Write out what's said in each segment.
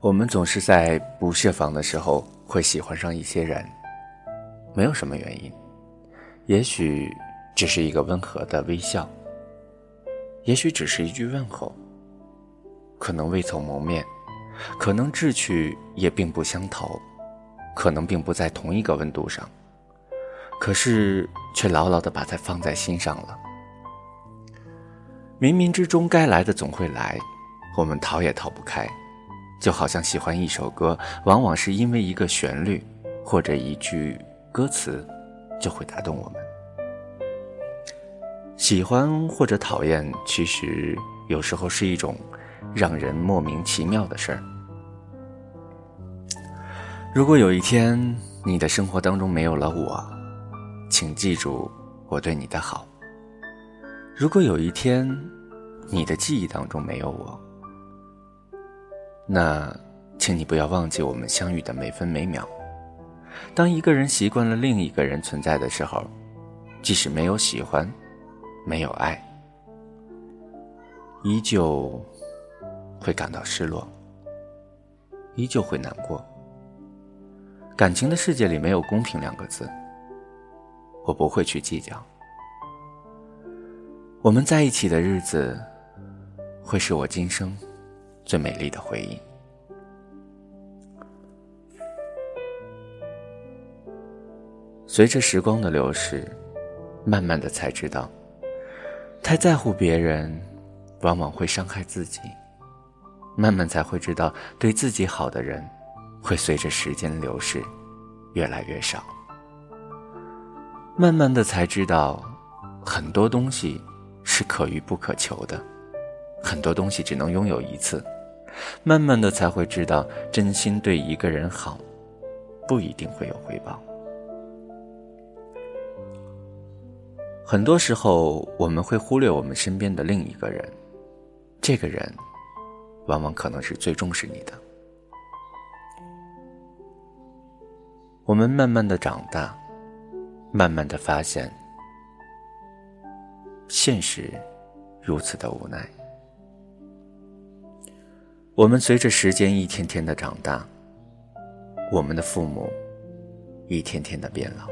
我们总是在不设防的时候会喜欢上一些人，没有什么原因，也许只是一个温和的微笑，也许只是一句问候，可能未曾谋面，可能志趣也并不相投，可能并不在同一个温度上，可是却牢牢的把它放在心上了。冥冥之中该来的总会来，我们逃也逃不开。就好像喜欢一首歌，往往是因为一个旋律或者一句歌词，就会打动我们。喜欢或者讨厌，其实有时候是一种让人莫名其妙的事儿。如果有一天你的生活当中没有了我，请记住我对你的好。如果有一天你的记忆当中没有我，那，请你不要忘记我们相遇的每分每秒。当一个人习惯了另一个人存在的时候，即使没有喜欢，没有爱，依旧会感到失落，依旧会难过。感情的世界里没有公平两个字，我不会去计较。我们在一起的日子，会是我今生。最美丽的回忆。随着时光的流逝，慢慢的才知道，太在乎别人，往往会伤害自己。慢慢才会知道，对自己好的人，会随着时间流逝，越来越少。慢慢的才知道，很多东西是可遇不可求的，很多东西只能拥有一次。慢慢的才会知道，真心对一个人好，不一定会有回报。很多时候，我们会忽略我们身边的另一个人，这个人，往往可能是最重视你的。我们慢慢的长大，慢慢的发现，现实如此的无奈。我们随着时间一天天的长大，我们的父母一天天的变老。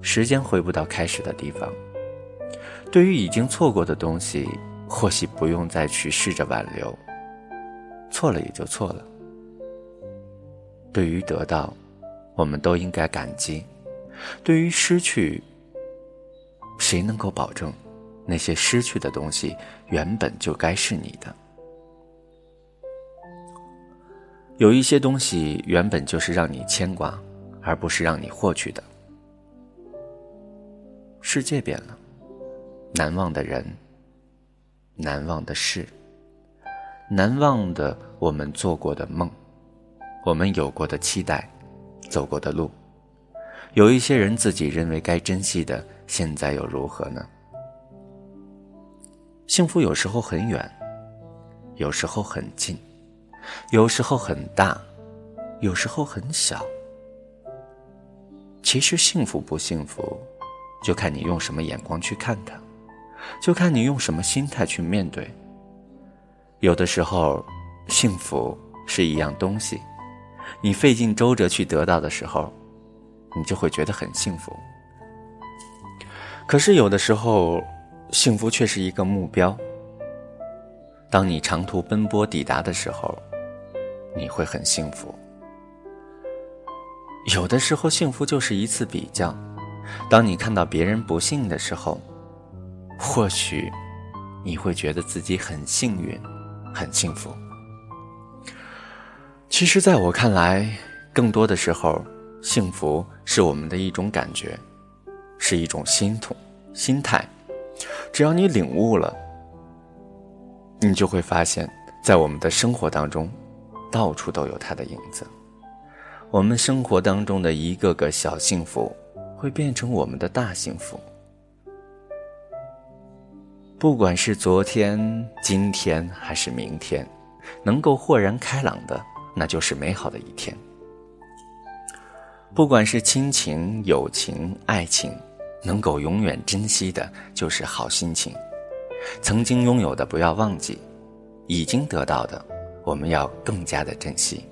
时间回不到开始的地方，对于已经错过的东西，或许不用再去试着挽留，错了也就错了。对于得到，我们都应该感激；对于失去，谁能够保证？那些失去的东西，原本就该是你的。有一些东西原本就是让你牵挂，而不是让你获取的。世界变了，难忘的人，难忘的事，难忘的我们做过的梦，我们有过的期待，走过的路。有一些人自己认为该珍惜的，现在又如何呢？幸福有时候很远，有时候很近，有时候很大，有时候很小。其实幸福不幸福，就看你用什么眼光去看它，就看你用什么心态去面对。有的时候，幸福是一样东西，你费尽周折去得到的时候，你就会觉得很幸福。可是有的时候，幸福却是一个目标。当你长途奔波抵达的时候，你会很幸福。有的时候，幸福就是一次比较。当你看到别人不幸的时候，或许你会觉得自己很幸运、很幸福。其实，在我看来，更多的时候，幸福是我们的一种感觉，是一种心痛、心态。只要你领悟了，你就会发现，在我们的生活当中，到处都有它的影子。我们生活当中的一个个小幸福，会变成我们的大幸福。不管是昨天、今天还是明天，能够豁然开朗的，那就是美好的一天。不管是亲情、友情、爱情。能够永远珍惜的，就是好心情。曾经拥有的不要忘记，已经得到的，我们要更加的珍惜；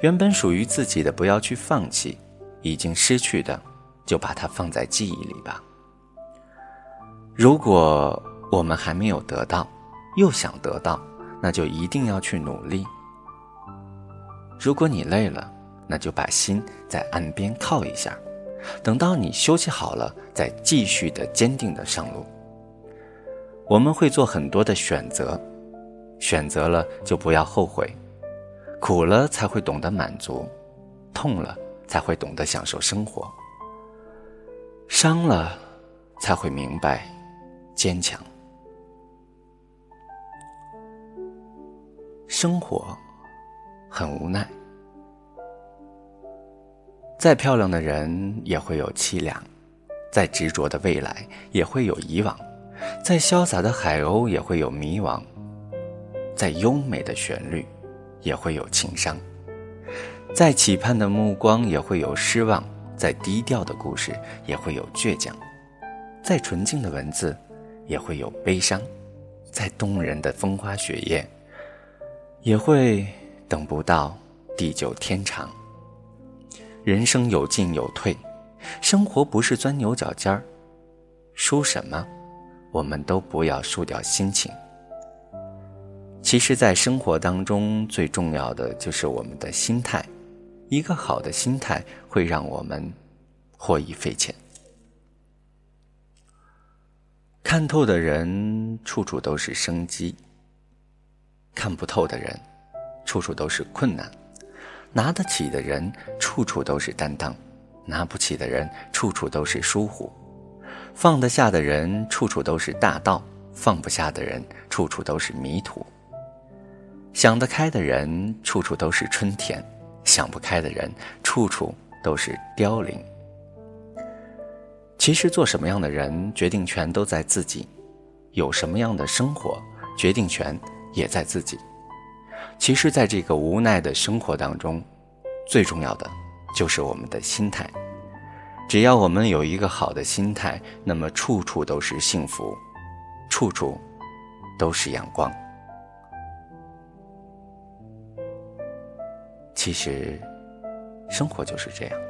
原本属于自己的，不要去放弃；已经失去的，就把它放在记忆里吧。如果我们还没有得到，又想得到，那就一定要去努力。如果你累了，那就把心在岸边靠一下，等到你休息好了，再继续的坚定的上路。我们会做很多的选择。选择了就不要后悔，苦了才会懂得满足，痛了才会懂得享受生活，伤了才会明白坚强。生活很无奈，再漂亮的人也会有凄凉，再执着的未来也会有遗忘，再潇洒的海鸥也会有迷惘。再优美的旋律，也会有情伤；再期盼的目光，也会有失望；再低调的故事，也会有倔强；再纯净的文字，也会有悲伤；再动人的风花雪月，也会等不到地久天长。人生有进有退，生活不是钻牛角尖儿，输什么，我们都不要输掉心情。其实，在生活当中，最重要的就是我们的心态。一个好的心态会让我们获益匪浅。看透的人，处处都是生机；看不透的人，处处都是困难；拿得起的人，处处都是担当；拿不起的人，处处都是疏忽；放得下的人，处处都是大道；放不下的人，处处都是迷途。想得开的人，处处都是春天；想不开的人，处处都是凋零。其实，做什么样的人，决定权都在自己；有什么样的生活，决定权也在自己。其实，在这个无奈的生活当中，最重要的就是我们的心态。只要我们有一个好的心态，那么处处都是幸福，处处都是阳光。其实，生活就是这样。